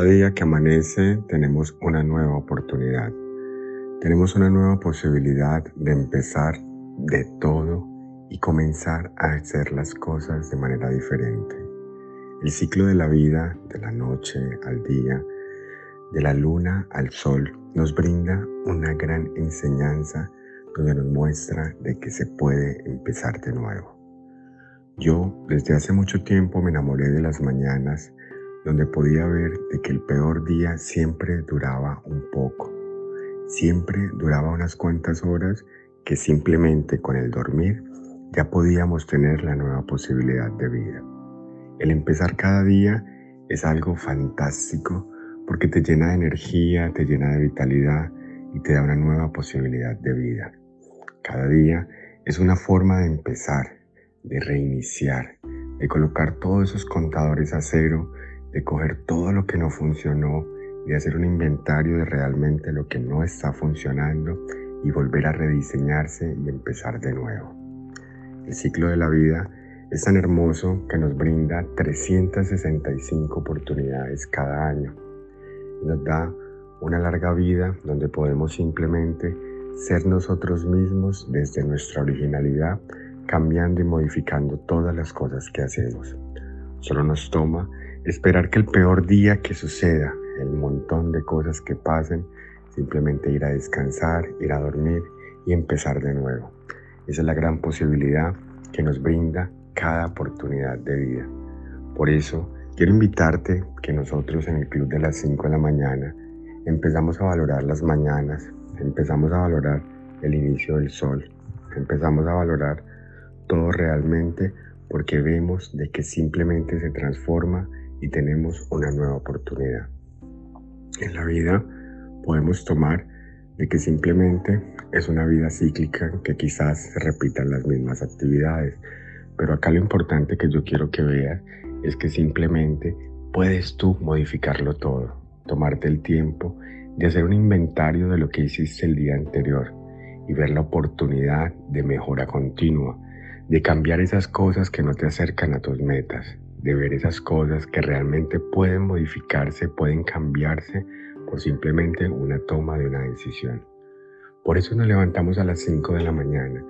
Cada día que amanece tenemos una nueva oportunidad. Tenemos una nueva posibilidad de empezar de todo y comenzar a hacer las cosas de manera diferente. El ciclo de la vida, de la noche al día, de la luna al sol, nos brinda una gran enseñanza donde nos muestra de que se puede empezar de nuevo. Yo desde hace mucho tiempo me enamoré de las mañanas donde podía ver de que el peor día siempre duraba un poco, siempre duraba unas cuantas horas que simplemente con el dormir ya podíamos tener la nueva posibilidad de vida. El empezar cada día es algo fantástico porque te llena de energía, te llena de vitalidad y te da una nueva posibilidad de vida. Cada día es una forma de empezar, de reiniciar, de colocar todos esos contadores a cero de coger todo lo que no funcionó y hacer un inventario de realmente lo que no está funcionando y volver a rediseñarse y empezar de nuevo. El ciclo de la vida es tan hermoso que nos brinda 365 oportunidades cada año. Nos da una larga vida donde podemos simplemente ser nosotros mismos desde nuestra originalidad, cambiando y modificando todas las cosas que hacemos. Solo nos toma Esperar que el peor día que suceda, el montón de cosas que pasen, simplemente ir a descansar, ir a dormir y empezar de nuevo. Esa es la gran posibilidad que nos brinda cada oportunidad de vida. Por eso, quiero invitarte que nosotros en el Club de las 5 de la mañana empezamos a valorar las mañanas, empezamos a valorar el inicio del sol, empezamos a valorar todo realmente porque vemos de que simplemente se transforma y tenemos una nueva oportunidad. En la vida podemos tomar de que simplemente es una vida cíclica que quizás se repitan las mismas actividades, pero acá lo importante que yo quiero que veas es que simplemente puedes tú modificarlo todo, tomarte el tiempo de hacer un inventario de lo que hiciste el día anterior y ver la oportunidad de mejora continua, de cambiar esas cosas que no te acercan a tus metas, de ver esas cosas que realmente pueden modificarse, pueden cambiarse por simplemente una toma de una decisión. Por eso nos levantamos a las 5 de la mañana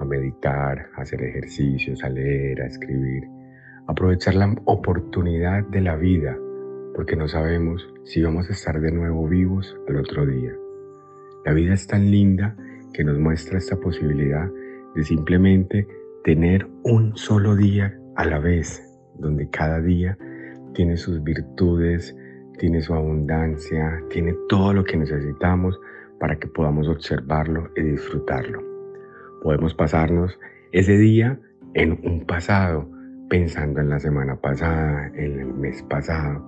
a meditar, a hacer ejercicios, a leer, a escribir, aprovechar la oportunidad de la vida, porque no sabemos si vamos a estar de nuevo vivos el otro día. La vida es tan linda que nos muestra esta posibilidad de simplemente tener un solo día a la vez donde cada día tiene sus virtudes, tiene su abundancia, tiene todo lo que necesitamos para que podamos observarlo y disfrutarlo. Podemos pasarnos ese día en un pasado, pensando en la semana pasada, en el mes pasado,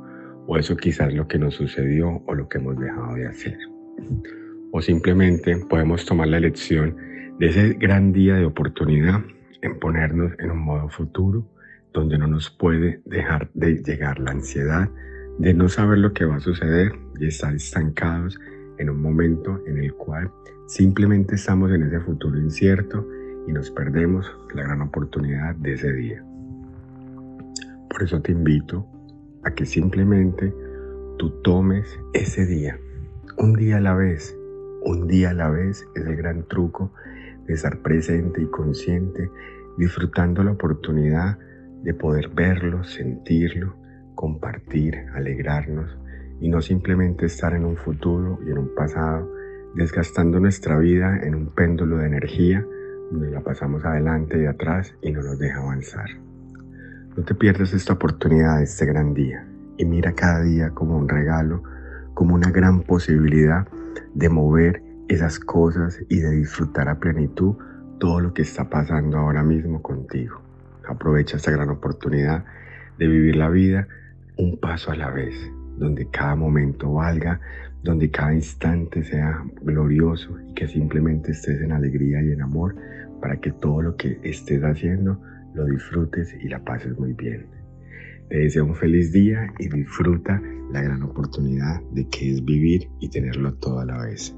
o eso quizás lo que nos sucedió o lo que hemos dejado de hacer. O simplemente podemos tomar la elección de ese gran día de oportunidad en ponernos en un modo futuro donde no nos puede dejar de llegar la ansiedad de no saber lo que va a suceder y estar estancados en un momento en el cual simplemente estamos en ese futuro incierto y nos perdemos la gran oportunidad de ese día. Por eso te invito a que simplemente tú tomes ese día, un día a la vez, un día a la vez es el gran truco de estar presente y consciente, disfrutando la oportunidad de poder verlo, sentirlo, compartir, alegrarnos y no simplemente estar en un futuro y en un pasado, desgastando nuestra vida en un péndulo de energía donde la pasamos adelante y atrás y no nos deja avanzar. No te pierdas esta oportunidad, este gran día, y mira cada día como un regalo, como una gran posibilidad de mover esas cosas y de disfrutar a plenitud todo lo que está pasando ahora mismo contigo. Aprovecha esta gran oportunidad de vivir la vida un paso a la vez, donde cada momento valga, donde cada instante sea glorioso y que simplemente estés en alegría y en amor para que todo lo que estés haciendo lo disfrutes y la pases muy bien. Te deseo un feliz día y disfruta la gran oportunidad de que es vivir y tenerlo todo a la vez.